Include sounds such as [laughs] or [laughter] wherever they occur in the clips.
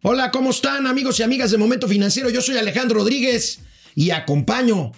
Hola, ¿cómo están amigos y amigas de Momento Financiero? Yo soy Alejandro Rodríguez y acompaño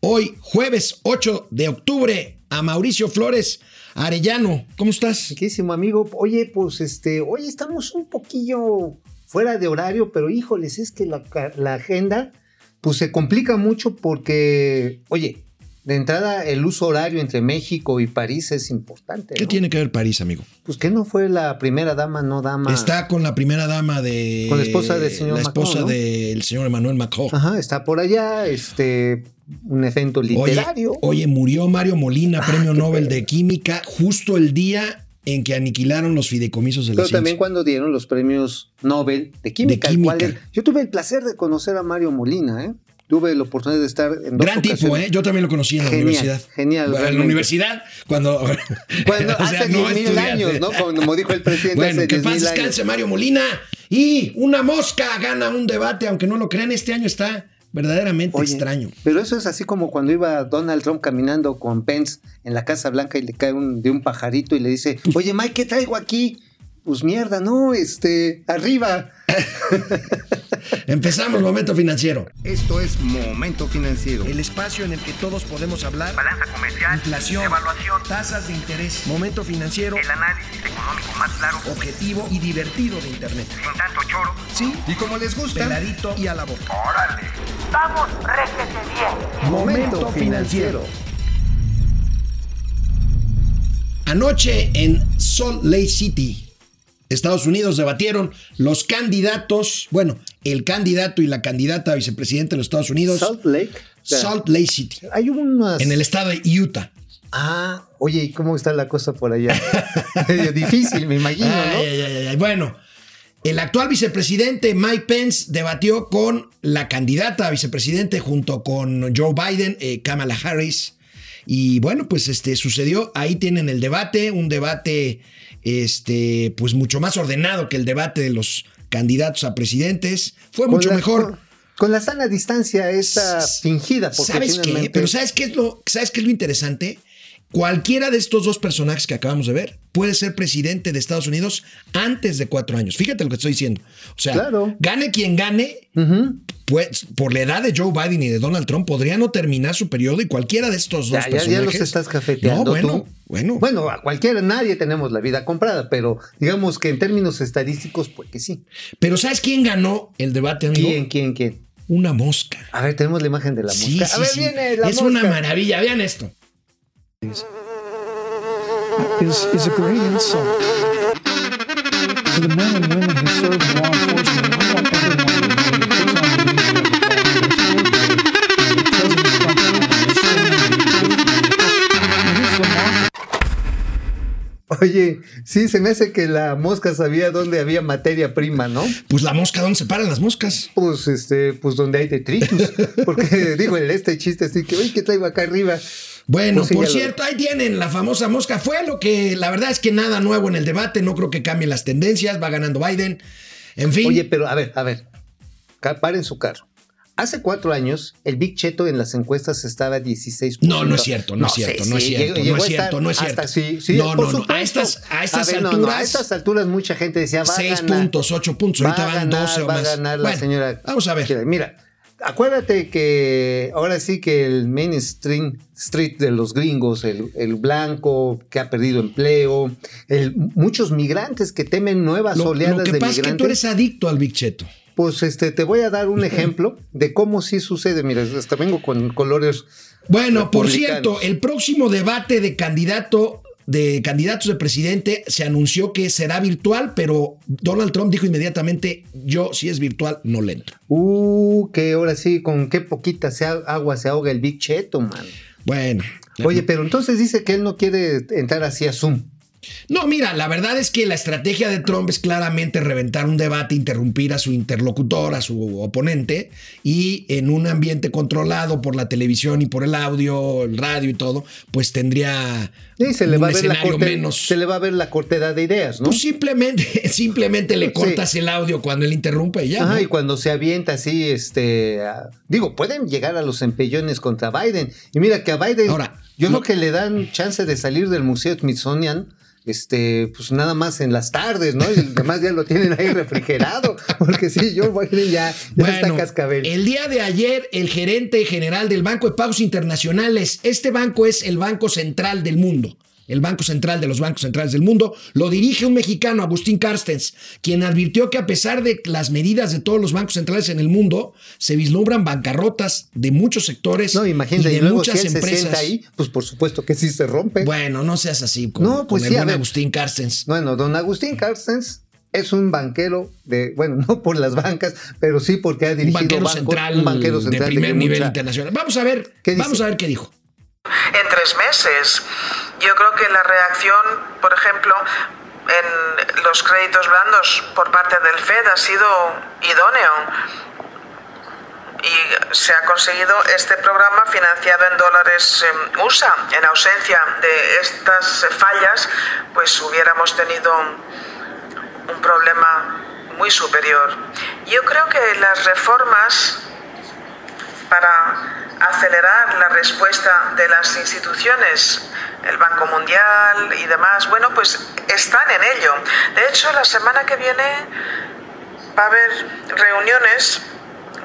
hoy, jueves 8 de octubre, a Mauricio Flores Arellano. ¿Cómo estás? Riquísimo, amigo. Oye, pues este, hoy estamos un poquillo fuera de horario, pero híjoles, es que la, la agenda pues se complica mucho porque, oye, de entrada, el uso horario entre México y París es importante. ¿Qué tiene que ver París, amigo? Pues que no fue la primera dama, no dama. Está con la primera dama de. Con la esposa del señor La esposa Macron, ¿no? del señor Emmanuel Macron. Ajá, está por allá, este, un evento literario. Oye, oye, murió Mario Molina, Ah, premio qué Nobel de Química, justo el día en que aniquilaron los fideicomisos de la Pero ciencia. también cuando dieron los premios Nobel de Química. De cual química. él- yo tuve el placer de conocer a Mario Molina, ¿eh? Tuve la oportunidad de estar en dos Gran tipo. ¿eh? Yo también lo conocí en la Genial, universidad. genial, En la universidad, cuando. [laughs] Cuando [laughs] o sea, hace no 10 mil años, ¿no? Como dijo el presidente Bueno, hace que 10 paz descanse. Mario Molina. Y una mosca gana un debate, aunque no lo crean, este año está verdaderamente Oye, extraño. Pero eso es así como cuando iba Donald Trump caminando con Pence en la Casa Blanca y le cae un, de un pajarito y le dice, oye Mike, ¿qué traigo aquí? Pues mierda, no, este, arriba. [laughs] Empezamos Momento Financiero. Esto es Momento Financiero. El espacio en el que todos podemos hablar. balanza comercial, Inflación, evaluación, tasas de interés, momento financiero, el análisis económico más claro, objetivo y divertido de Internet. sin tanto choro. Sí, Y como les gusta, peladito y a la boca. ¡Órale! ¡Vamos, réjete bien! Momento financiero. Anoche en Salt Lake City, Estados Unidos, debatieron los candidatos, bueno, el candidato y la candidata a vicepresidente de los Estados Unidos, Salt Lake. Salt Lake City, Hay unas... en el estado de Utah. Ah, oye, ¿y cómo está la cosa por allá? [laughs] Medio difícil, me imagino, ¿no? Ay, ay, ay, ay. Bueno, el actual vicepresidente Mike Pence debatió con la candidata a vicepresidente junto con Joe Biden, eh, Kamala Harris. Y bueno, pues este sucedió, ahí tienen el debate, un debate este pues mucho más ordenado que el debate de los candidatos a presidentes. Fue mucho la- mejor. Con, con la sana distancia esta S- fingida, porque ¿Sabes qué? finalmente... Pero ¿sabes qué es lo, ¿sabes qué es lo interesante? Cualquiera de estos dos personajes que acabamos de ver puede ser presidente de Estados Unidos antes de cuatro años. Fíjate lo que estoy diciendo. O sea, Claro. gane quien gane, pues por la edad de Joe Biden y de Donald Trump podría no terminar su periodo y cualquiera de estos dos Ya, personajes. ya los estás cafeteando No, bueno, tú. bueno. Bueno, a cualquiera, nadie tenemos la vida comprada, pero digamos que en términos estadísticos, pues que sí. Pero ¿sabes quién ganó el debate, amigo? ¿Quién, quién, quién? Una mosca. A ver, tenemos la imagen de la Sí, mosca. sí, a ver, sí. viene la es mosca. una maravilla. Vean esto. Is, is a great insult to the men and women who serve in law enforcement. I want everyone to know that it's unbelievable. President Trump, it's remarkable. Oye, sí, se me hace que la mosca sabía dónde había materia prima, ¿no? Pues la mosca, ¿dónde se paran las moscas? Pues, este, pues donde hay detritus. Porque digo, el este chiste así que, oye, ¿qué traigo acá arriba? Bueno, Pues sí, por ya lo- cierto, ahí tienen la famosa mosca. Fue lo que la verdad es que nada nuevo en el debate. No creo que cambien las tendencias. Va ganando Biden. En fin. Oye, pero a ver, a ver. Paren su carro. Hace cuatro años, el Big Cheto en las encuestas estaba a 16%. no, no es cierto, no, es sé, cierto, no es sí, cierto, llegó- no es a estar cierto, no es cierto. sí, sí, No, no, no, a estas- a estas ver, no, no, alturas- a estas alturas mucha gente decía, va a Seis ganar. puntos, ocho puntos. Va Ahorita a van ganar, 12 o va más. a ganar la Bueno, señora. Vamos a ver. Mira, acuérdate que ahora sí que el mainstream street de los gringos, el, el blanco que ha perdido empleo, el, muchos migrantes que temen nuevas Lo, oleadas lo que de pasa es que migrantes. tú eres adicto al Big Cheto. Pues este, te voy a dar un [laughs] ejemplo de cómo sí sucede. Mira, hasta vengo con colores. Bueno, por cierto, el próximo debate de candidato de candidatos de presidente se anunció que será virtual, pero Donald Trump dijo inmediatamente, yo si es virtual no le entro. Uh, que ahora sí, con qué poquita se agua se ahoga el Big Cheto, man. Bueno. Oye, pero entonces dice que él no quiere entrar así a Zoom. No, mira, la verdad es que la estrategia de Trump es claramente reventar un debate, interrumpir a su interlocutor, a su oponente, y en un ambiente controlado por la televisión y por el audio, el radio y todo, pues tendría Sí, se le un va a ver la escenario corte- menos. se le va a ver la cortedad de ideas, ¿no? Pues simplemente, [laughs] simplemente le Sí. cortas el audio cuando él interrumpe y ya. Ajá, ¿no? y cuando se avienta así, este, digo, pueden llegar a los empellones contra Biden. Y mira que a Biden, Ahora, yo lo- creo que le dan chance de salir del Museo Smithsonian este, pues nada más en las tardes, ¿no? Y además ya lo tienen ahí refrigerado, [laughs] porque sí, Joe Biden ya, ya está Bueno, cascabel. el día de ayer, el gerente general del Banco de Pagos Internacionales, este banco es el banco central del mundo, el banco central de los bancos centrales del mundo, lo dirige un mexicano, Agustín Carstens, quien advirtió que a pesar de las medidas de todos los bancos centrales en el mundo, se vislumbran bancarrotas de muchos sectores No, y de y luego muchas si él se empresas. sienta ahí, pues por supuesto que sí se rompe. Bueno, no seas así con, No, pues con el sí, buen. Agustín Carstens. Bueno, don Agustín Carstens es un banquero de, bueno, [laughs] no por las bancas, pero sí porque ha Un dirigido banquero, bancos, central un banquero central de primer nivel mucha- internacional. Vamos a ver, ¿Qué dice? vamos a ver qué dijo. en tres meses. Yo creo que la reacción, por ejemplo, en los créditos blandos por parte del Fed ha sido idóneo. Y se ha conseguido este programa financiado en dólares eh, USA. En ausencia de estas fallas, pues hubiéramos tenido un problema muy superior. Yo creo que las reformas para acelerar la respuesta de las instituciones, el Banco Mundial y demás, bueno, pues están en ello. De hecho, la semana que viene va a haber reuniones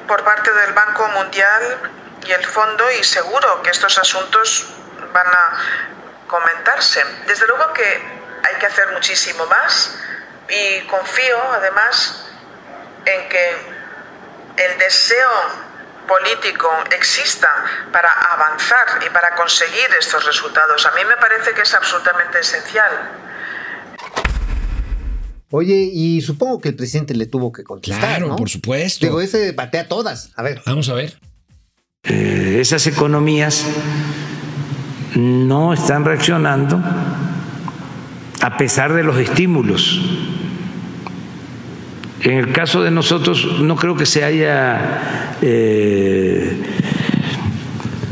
por parte del Banco Mundial y el Fondo y seguro que estos asuntos van a comentarse. Desde luego que hay que hacer muchísimo más y confío además en que el deseo político exista para avanzar y para conseguir estos resultados. A mí me parece que es absolutamente esencial. Oye, y supongo que el presidente le tuvo que contestar, Claro, ¿no? por supuesto. Digo, ese batea todas. A ver. Vamos a ver. Eh, esas economías no están reaccionando a pesar de los estímulos. En el caso de nosotros, no creo que se haya eh,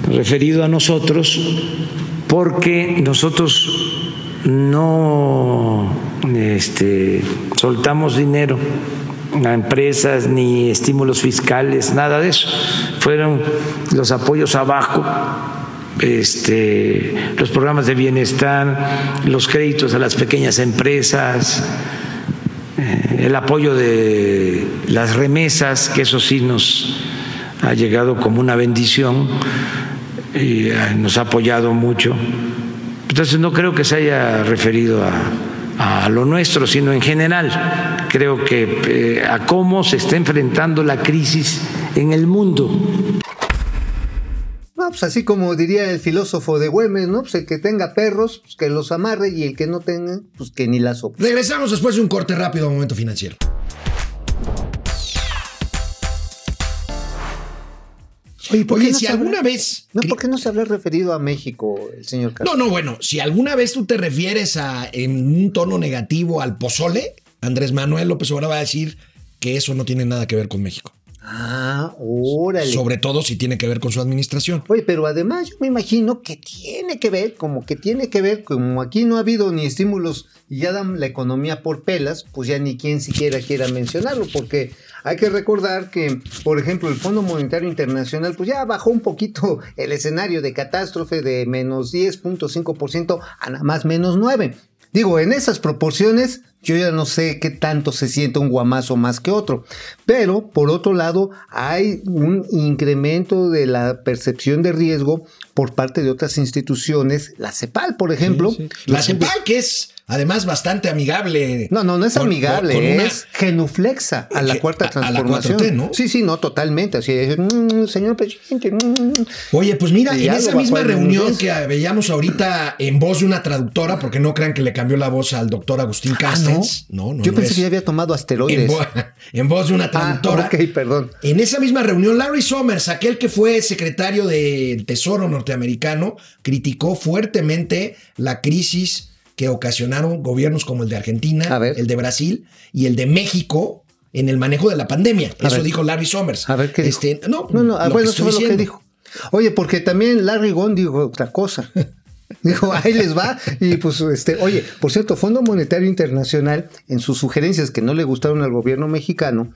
referido a nosotros porque nosotros no este, soltamos dinero a empresas ni estímulos fiscales, nada de eso. Fueron los apoyos abajo, este, los programas de bienestar, los créditos a las pequeñas empresas, el apoyo de las remesas, que eso sí nos ha llegado como una bendición y eh, nos ha apoyado mucho. Entonces no creo que se haya referido a, a lo nuestro, sino en general. Creo que eh, a cómo se está enfrentando la crisis en el mundo. No, pues así como diría el filósofo de Güemes, ¿no? Pues el que tenga perros, pues que los amarre y el que no tenga, pues que ni la sopa. Regresamos después de un corte rápido a Momento Financiero. Oye, ¿por qué no si alguna habrá- vez... No, ¿por qué no se habrá referido a México el señor No, Castro? no, bueno, si alguna vez tú te refieres a, en un tono negativo al pozole, Andrés Manuel López Obrador va a decir que eso no tiene nada que ver con México. Ah, órale. Sobre todo si tiene que ver con su administración. Oye, pero además yo me imagino que tiene que ver, como que tiene que ver, como aquí no ha habido ni estímulos y ya dan la economía por pelas, pues ya ni quien siquiera quiera mencionarlo, porque hay que recordar que, por ejemplo, el Fondo Monetario Internacional, pues ya bajó un poquito [laughs] el escenario de catástrofe de menos 10.5% a nada más menos 9. Digo, en esas proporciones, yo ya no sé qué tanto se siente un guamazo más que otro. Pero, por otro lado, hay un incremento de la percepción de riesgo por parte de otras instituciones. La CEPAL, por ejemplo. La CEPAL, que es además bastante amigable. No, no, no es con- amigable, con una- es genuflexa a la cuarta a- a la transformación. 4T, ¿no? Sí, sí, no, totalmente. Así es, "Mm, señor presidente. mm". Oye, pues mira, Y en esa misma reunión que veíamos ahorita en voz de una traductora, porque no crean que le cambió la voz al doctor Agustín Ah, Castens. no, no, Yo no pensé es- que ya había tomado en, asteroides. vo- en voz de una Ah, traductora. ok, perdón. En esa misma reunión, Larry Summers, aquel que fue secretario del Tesoro norteamericano, criticó fuertemente la crisis que ocasionaron gobiernos como el de Argentina, A ver. el de Brasil y el de México en el manejo de la pandemia. A Eso ver. dijo Larry Summers. A ver qué dijo. Este, no, No, no, ah, lo bueno, que eso fue estoy lo que diciendo. dijo. Oye, porque también Larry Gond dijo otra cosa. [laughs] Dijo, ahí les va. Y pues, este, oye, por cierto, Fondo Monetario Internacional, en sus sugerencias que no le gustaron al gobierno mexicano,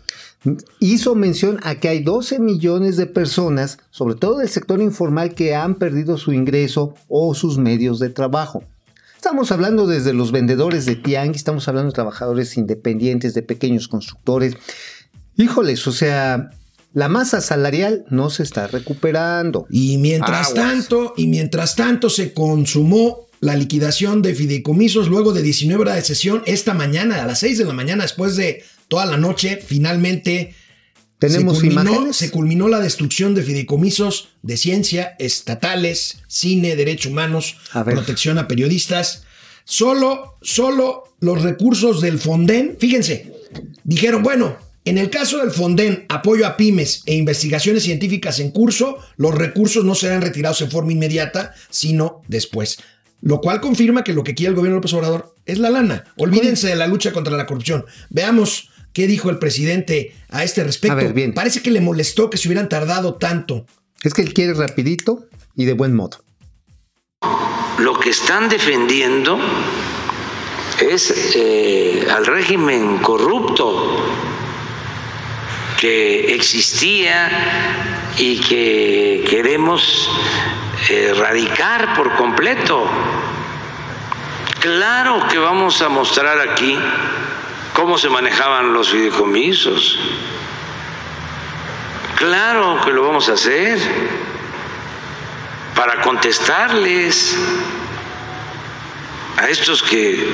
hizo mención a que hay 12 millones de personas, sobre todo del sector informal, que han perdido su ingreso o sus medios de trabajo. Estamos hablando desde los vendedores de tianguis, estamos hablando de trabajadores independientes, de pequeños constructores. Híjoles, o sea, la masa salarial no se está recuperando. Y mientras Aguas. tanto, y mientras tanto se consumó la liquidación de fideicomisos luego de 19 horas de sesión esta mañana, a las 6 de la mañana, después de toda la noche, finalmente Tenemos se culminó, imágenes. se culminó la destrucción de fideicomisos de ciencia, estatales, cine, derechos humanos, A protección a periodistas. Solo, solo los recursos del Fonden, fíjense, dijeron, bueno, en el caso del Fonden, apoyo a pymes e investigaciones científicas en curso, los recursos no serán retirados en forma inmediata, sino después. Lo cual confirma que lo que quiere el gobierno de López Obrador es la lana. Olvídense de la lucha contra la corrupción. Veamos qué dijo el presidente a este respecto. A ver, bien. Parece que le molestó que se hubieran tardado tanto. Es que él quiere rapidito y de buen modo. Lo que están defendiendo es eh, al régimen corrupto existía y que queremos erradicar por completo. Claro que vamos a mostrar aquí cómo se manejaban los fideicomisos. Claro que lo vamos a hacer para contestarles a estos que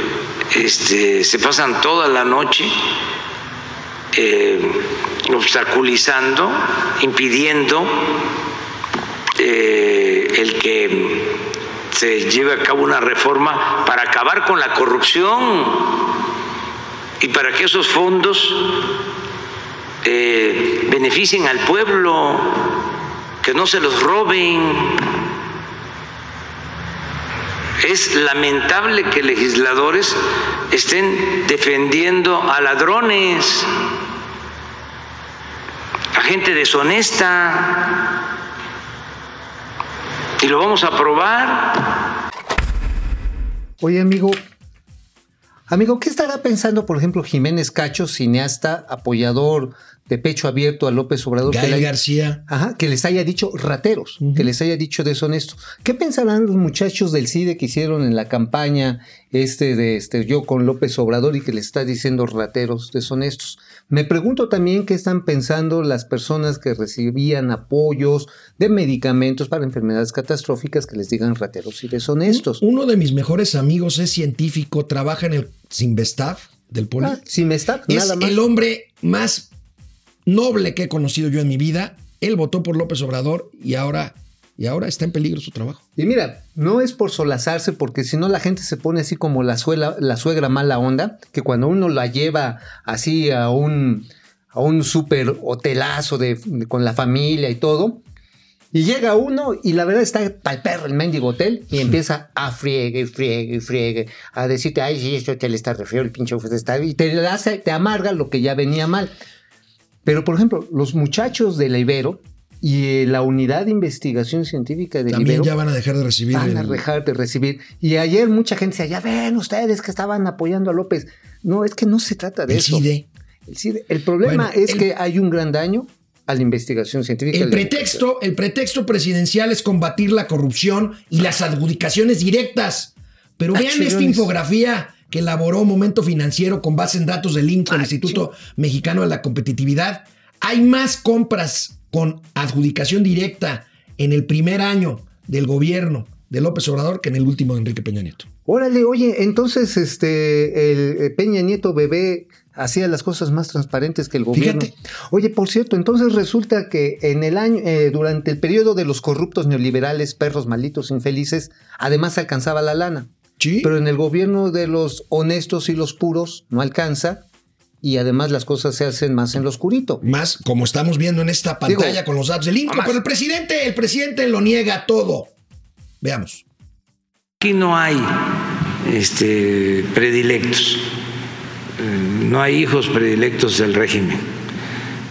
este, se pasan toda la noche eh, obstaculizando, impidiendo eh, el que se lleve a cabo una reforma para acabar con la corrupción y para que esos fondos eh, beneficien al pueblo, que no se los roben. Es lamentable que legisladores estén defendiendo a ladrones, gente deshonesta. Y lo vamos a aprobar. Oye, amigo. Amigo, ¿qué estará pensando, por ejemplo, Jiménez Cacho, cineasta, apoyador de pecho abierto a López Obrador? que Gael García. Ajá, que les haya dicho rateros, que les haya dicho deshonestos. ¿Qué pensarán los muchachos del CIDE que hicieron en la campaña este de este yo con López Obrador y que les está diciendo rateros deshonestos? Me pregunto también qué están pensando las personas que recibían apoyos de medicamentos para enfermedades catastróficas que les digan rateros y deshonestos. Uno de mis mejores amigos es científico, trabaja en el Sinvestav del Poli. Ah, es nada más. el hombre más noble que he conocido yo en mi vida. Él votó por López Obrador y ahora, y ahora está en peligro su trabajo. Y mira, no es por solazarse, porque si no la gente se pone así como la, suela- la suegra mala onda, que cuando uno la lleva así a un, a un súper hotelazo de, de- con la familia y todo, y llega uno y la verdad está pa'l perro el mendigo hotel y empieza a friegue, friegue, friegue, a decirte, ay, sí, este hotel está re feo, el pinche hotel está... Y te, hace, te amarga lo que ya venía mal. Pero, por ejemplo, los muchachos de la Ibero y eh, la unidad de investigación científica de También Ibero ya van a dejar de recibir. van a dejar de recibir. Y ayer mucha gente decía, ya ven ustedes que estaban apoyando a López. No, es que no se trata de el eso. CIDE. El CIDE. El problema Bueno, es el- que hay un gran daño a la investigación científica. El pretexto, el pretexto presidencial es combatir la corrupción y las adjudicaciones directas. Pero Ah, vean esta infografía que elaboró Momento Financiero con base en datos del INCO, el Ah, Instituto Mexicano de la Competitividad. Hay más compras con adjudicación directa en el primer año del gobierno de López Obrador que en el último de Enrique Peña Nieto. Órale, oye, entonces este el eh, Peña Nieto bebé hacía las cosas más transparentes que el gobierno. Fíjate. Oye, por cierto, entonces resulta que en el año, eh, durante el periodo de los corruptos neoliberales, perros malditos, infelices, además alcanzaba la lana. Sí. Pero en el gobierno de los honestos y los puros no alcanza y además las cosas se hacen más en lo oscurito. Más como estamos viendo en esta pantalla Digo, con los datos del INCO. Pero el presidente, el presidente lo niega todo. Veamos. Aquí no hay este, predilectos, eh, no hay hijos predilectos del régimen.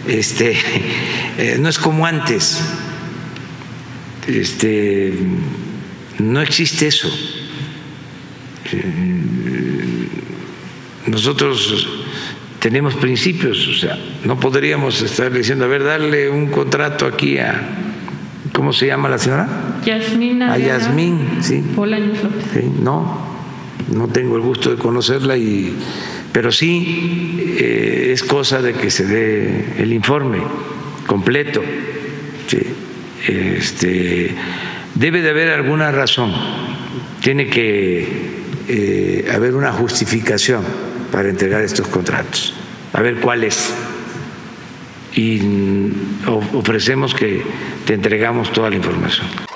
Este, [laughs] eh, no es como antes. Este, no existe eso. Eh, Nosotros tenemos principios, o sea, no podríamos estar diciendo, a ver, darle un contrato aquí a, ¿cómo se llama la señora? Yasmín A Yasmín, sí. Bolaños López. Sí, no, no tengo el gusto de conocerla, y, pero sí eh, es cosa de que se dé el informe completo. Sí. Este, debe de haber alguna razón, tiene que eh, haber una justificación para entregar estos contratos, a ver cuál es. Y ofrecemos que te entregamos toda la información.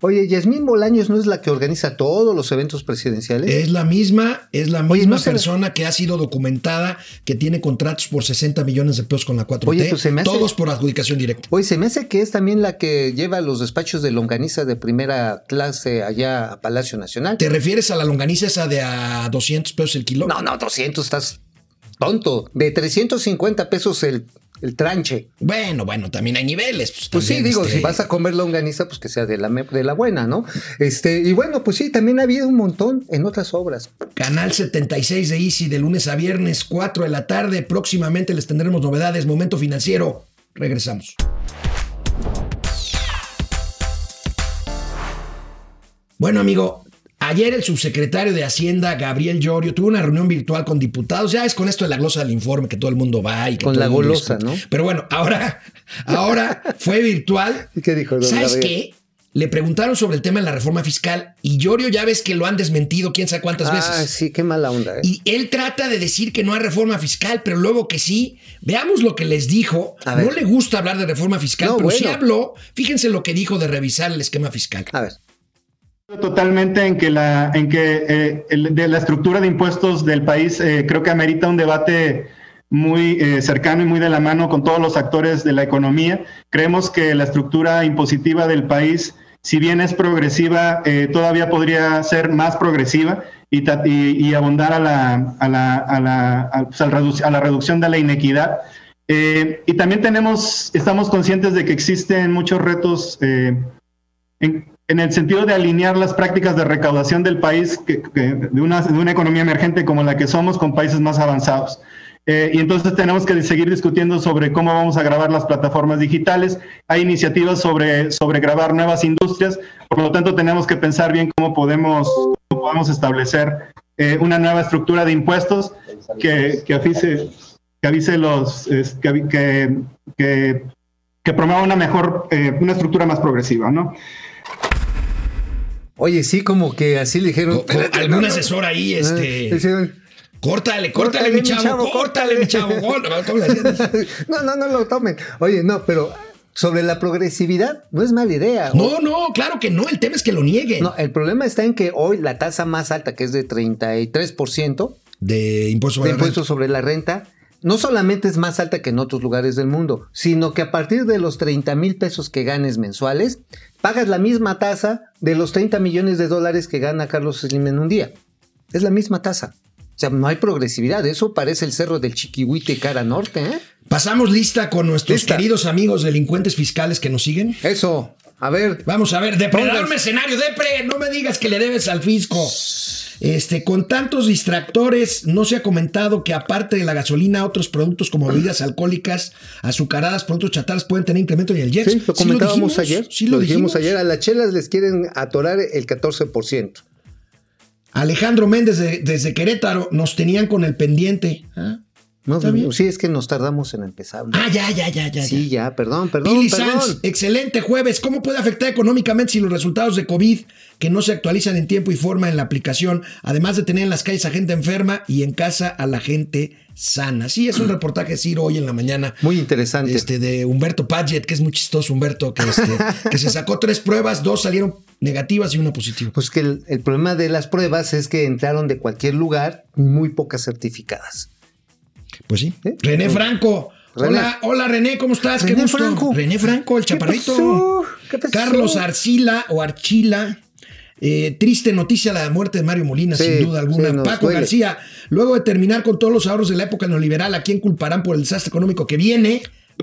Oye, Yasmín Bolaños no es la que organiza todos los eventos presidenciales. Es la misma, es la Oye, misma se- persona que ha sido documentada, que tiene contratos por 60 millones de pesos con la 4T, Oye, pues se me hace- todos por adjudicación directa. Oye, se me hace que es también la que lleva los despachos de longaniza de primera clase allá a Palacio Nacional. ¿Te refieres a la longaniza esa de a 200 pesos el kilo? No, no, 200, estás tonto. De 350 pesos el, el tranche. Bueno, bueno, también hay niveles. Pues, Pues sí, digo, este, si vas a comer longaniza, pues que sea de la, de la buena, ¿no? Este, y bueno, pues sí, también ha habido un montón en otras obras. Canal 76 de Easy de lunes a viernes, 4 de la tarde. Próximamente les tendremos novedades. Momento financiero. Regresamos. Bueno, amigo, ayer el subsecretario de Hacienda, Gabriel Llorio, tuvo una reunión virtual con diputados. Ya es con esto de la glosa del informe que todo el mundo va y que Con todo la el mundo golosa. ¿no? Pero bueno, ahora, ahora fue virtual. [laughs] ¿Y qué dijo, ¿Sabes Gabriel? qué? Le preguntaron sobre el tema de la reforma fiscal y Llorio ya ves que lo han desmentido quién sabe cuántas Ah, veces. sí, qué mala onda, ¿eh? Y él trata de decir que no hay reforma fiscal, pero luego que sí. Veamos lo que les dijo. A ver. No le gusta hablar de reforma fiscal, No, pero sí habló. Fíjense lo que dijo de revisar el esquema fiscal. A ver. Totalmente en que la en que eh, de la estructura de impuestos del país eh, creo que amerita un debate muy eh, cercano y muy de la mano con todos los actores de la economía. Creemos que la estructura impositiva del país, si bien es progresiva, todavía podría ser más progresiva y, y- a la, a la, a la, pues, a la reducción de la inequidad. Y también tenemos, estamos conscientes de que existen muchos retos en, en el sentido de alinear las prácticas de recaudación del país, que- que- de, una, de una economía emergente como la que somos, con países más avanzados. Eh, y entonces tenemos que seguir discutiendo sobre cómo vamos a grabar las plataformas digitales. Hay iniciativas sobre, sobre grabar nuevas industrias, por lo tanto tenemos que pensar bien cómo podemos, cómo podemos establecer eh, una nueva estructura de impuestos que, que avise, que avise los, que, que, que promueva una mejor, eh, una estructura más progresiva, ¿no? Oye, sí, como que así le dijeron. Co- algún asesor ahí, Ah, este. decían, Córtale, córtale, mi chavo, córtale, mi chavo. [laughs] No, no, no lo tomen. Oye, no, pero sobre la progresividad no es mala idea. No, no, claro que no. El tema es que lo nieguen. No, el problema está en que hoy la tasa más alta, que es de 33% De impuesto sobre de impuesto sobre la renta, no solamente es más alta que en otros lugares del mundo, sino que a partir de los 30 mil pesos que ganes mensuales, pagas la misma tasa de los 30 millones de dólares que gana Carlos Slim en un día. Es la misma tasa. O sea, no hay progresividad. Eso parece el cerro del Chiquihuite cara norte, ¿eh? Pasamos lista con nuestros Lista. queridos amigos delincuentes fiscales que nos siguen. Eso. A ver. Vamos a ver, depredador mercenario, depre, no me digas que le debes al fisco. Este, con tantos distractores, no se ha comentado que aparte de la gasolina, otros productos como bebidas alcohólicas, azucaradas, productos chatarras pueden tener incremento en el jet. Sí, lo comentábamos ayer. Sí, lo, dijimos ayer. A las chelas les quieren atorar el 14%. Alejandro Méndez de- desde Querétaro nos tenían con el pendiente. ¿Ah? No, ¿Está bien? sí, es que nos tardamos en empezar. Ah, ya, ya, ya, ya. sí, ya. perdón, perdón, Billy perdón. Sanz, excelente jueves. ¿Cómo puede afectar económicamente si los resultados de COVID que no se actualizan en tiempo y forma en la aplicación, además de tener en las calles a gente enferma y en casa a la gente sana? Sí, es un [clears throat] reportaje de Ciro hoy en la mañana. Muy interesante. Este, de Humberto Padgett, que es muy chistoso, Humberto, que, este, [laughs] que se sacó tres pruebas, dos salieron negativas y una positiva. Pues que el, el problema de las pruebas es que entraron de cualquier lugar muy pocas certificadas. Pues sí. ¿Eh? René Franco. René. Hola, hola René, ¿cómo estás? Qué René gusto. Franco. René Franco, el ¿Qué chaparrito. pasó? ¿Qué pasó? Carlos Arcila o Archila. Eh, triste noticia la muerte de Mario Molina, Sí, sin duda alguna. sí, Paco. García, luego de terminar con todos los ahorros de la época neoliberal, ¿a quién culparán por el desastre económico que viene?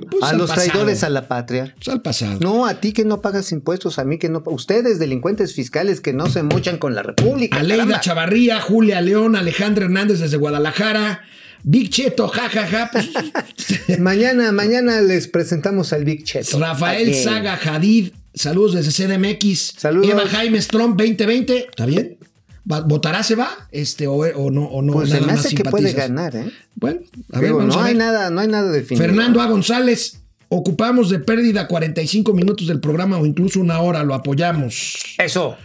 Pues a los pasado. traidores a la patria. Pues al pasado. No, a ti que no pagas impuestos, a mí que no. Ustedes, delincuentes fiscales que no se mochan con la República. Aleida. Chavarría, Julia León, Alejandra Hernández desde Guadalajara, Big Cheto, jajaja, pues, [laughs] Mañana, mañana les presentamos al Big Cheto. Rafael. Saga Hadid, saludos desde CDMX. Saludos. Eva Jaime Trump 2020, ¿está bien? ¿Votará se va? Este, o, o no, o no Pues se nada más que puede ganar, ¿eh? Bueno, a ver, Digo, no a hay ver. nada, no hay nada definido. Fernando A. González, ocupamos de pérdida 45 minutos del programa o incluso una hora, lo apoyamos. Eso.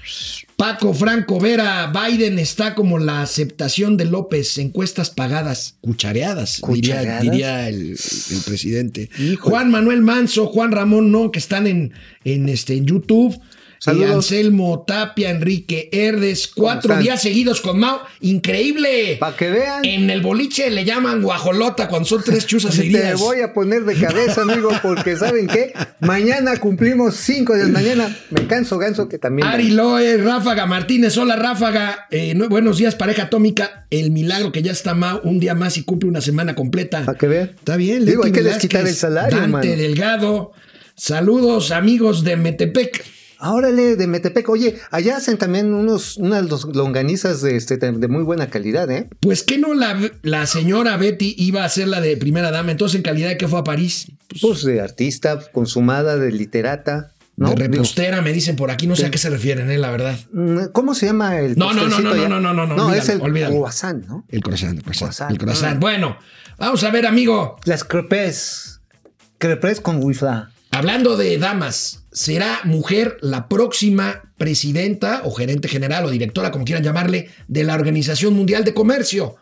Paco Franco Vera, Biden está como la aceptación de López, encuestas pagadas, cuchareadas, diría- ¿Cuchareadas? diría, el, el presidente. Híjole. Juan Manuel Manso, Juan Ramón No, que están en, en, este, en YouTube. Saludos. Y Anselmo Tapia, Enrique Herdes, cuatro están? días seguidos con Mao. ¡Increíble! Para que vean. En el boliche le llaman guajolota cuando son tres chuzas Te seguidas. voy a poner de cabeza, amigo, porque ¿saben qué? Mañana cumplimos 5 de la mañana. Me canso, ganso, que también. Ari Loe, Ráfaga Martínez, hola Ráfaga, Eh, no- buenos días pareja atómica, el milagro que ya está Mao un día más y cumple una semana completa. Para que vean. Está bien, Digo, Leti hay que Velázquez, desquitar el salario, Dante. Delgado, saludos amigos de Metepec. Órale, de Metepec. Oye, allá hacen también unos, unas longanizas de, este, de muy buena calidad, ¿eh? Pues que no la, la señora Betty iba a ser la de primera dama, entonces en calidad de que fue a París, Pues de artista, consumada, de literata, ¿no? de repostera, me dicen por aquí, no sé a qué se refieren, eh, la verdad. mm, ¿Cómo se llama el No, no, no, no, no, no, no, no, No, es olvídalo, el olvídalo. croissant, ¿no? El croissant, el croissant, Croissant, el croissant. ah. Bueno, vamos a ver, amigo. Las crepes. Crepes con wifi. Hablando de damas, ¿será mujer la próxima presidenta o gerente general o directora, como quieran llamarle, de la Organización Mundial de Comercio?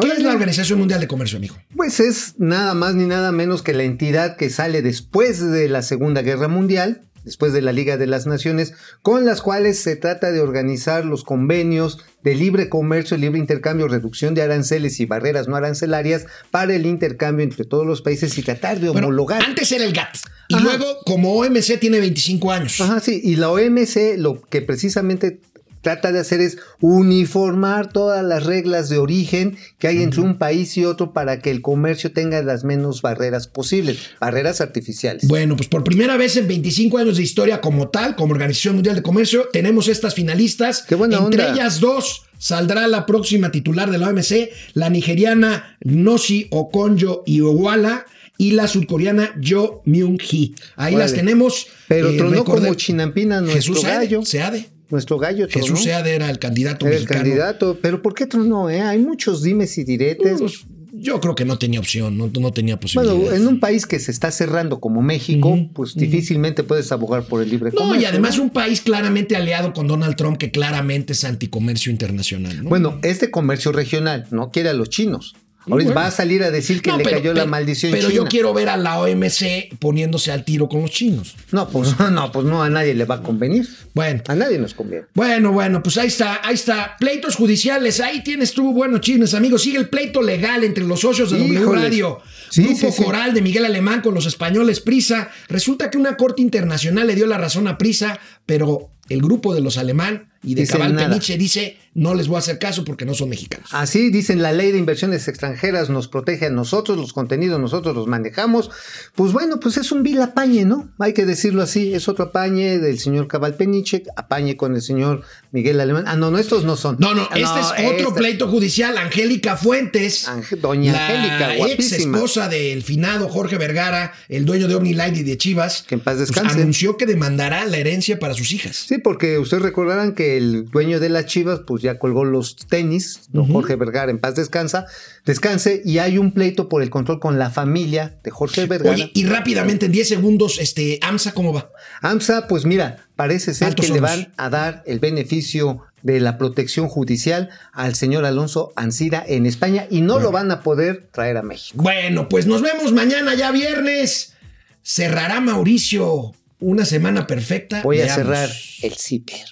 ¿Qué es la Organización Mundial de Comercio, amigo? Pues es nada más ni nada menos que la entidad que sale después de la Segunda Guerra Mundial, después de la Liga de las Naciones, con las cuales se trata de organizar los convenios de libre comercio, libre intercambio, reducción de aranceles y barreras no arancelarias para el intercambio entre todos los países y tratar de Bueno, homologar. antes era el GATT y Ajá. luego, como OMC tiene 25 años. Ajá, sí, y la OMC lo que precisamente trata de hacer es uniformar todas las reglas de origen que hay entre un país y otro para que el comercio tenga las menos barreras posibles, barreras artificiales. Bueno, pues por primera vez en 25 años de historia como tal, como Organización Mundial de Comercio, tenemos estas finalistas. Qué buena Entre onda. ellas dos saldrá la próxima titular de la OMC, la nigeriana Nosi Okonjo Iweala y la surcoreana Jo Myung-hee. Ahí las tenemos. Pero eh, tronó recorde- como chinampina nuestro Jesús Seade, gallo. Seade. Nuestro gallo tronó. Jesús Seade era el candidato Era el mexicano. candidato. Pero ¿por qué tronó? Eh? Hay muchos dimes y diretes. Pues, yo creo que no tenía opción, no, no tenía posibilidad. bueno, en un país que se está cerrando como México, pues difícilmente puedes abogar por el libre No, comercio. y además un país claramente aliado con Donald Trump que claramente es anticomercio internacional. ¿no? Bueno, este comercio regional no quiere a los chinos. Ahorita bueno. va a salir a decir que No, le pero- cayó la maldición Pero china. yo quiero ver a la OMC poniéndose al tiro con los chinos. No, pues [laughs] no, pues no, a nadie le va a convenir. Bueno. A nadie nos conviene. Bueno, bueno, pues ahí está, ahí está. Pleitos judiciales, ahí tienes tú, bueno, chismes, amigos. Sigue el pleito legal entre los socios de W Híjoles. Radio. Sí, Grupo sí, sí. Coral de Miguel Alemán con los españoles Prisa. Resulta que una corte internacional le dio la razón a Prisa, pero el grupo de los alemán y de Dicen Cabal nada. Peniche dice, no les voy a hacer caso porque no son mexicanos. Así dicen, la ley de inversiones extranjeras nos protege a nosotros, los contenidos nosotros los manejamos. Pues bueno, pues es un vil apañe, ¿no? Hay que decirlo así, es otro apañe del señor Cabal Peniche, apañe con el señor Miguel Alemán. Ah, no, no, estos no son. No, no, este es otro este- pleito judicial. Angélica Fuentes, Ange- doña la Angélica, ex guapísima. Esposa del finado Jorge Vergara, el dueño de OmniLife y de Chivas, Que en paz pues, descanse. anunció que demandará la herencia para sus hijas. Sí, porque ustedes recordarán que el dueño de las Chivas, pues ya colgó los tenis, don Jorge Vergara, en paz descansa, descanse, y hay un pleito por el control con la familia de Jorge Vergara. Oye, y rápidamente, en 10 segundos, este, AMSA, ¿cómo va? AMSA, pues mira, parece ser Altos que le van a dar el beneficio de la protección judicial al señor Alonso Ancira en España y no lo van a poder traer a México. Bueno, pues nos vemos mañana, ya viernes. Cerrará Mauricio una semana perfecta. Voy a cerrar el ciper.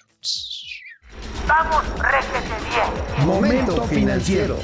Vamos, réjete bien. Momento financiero.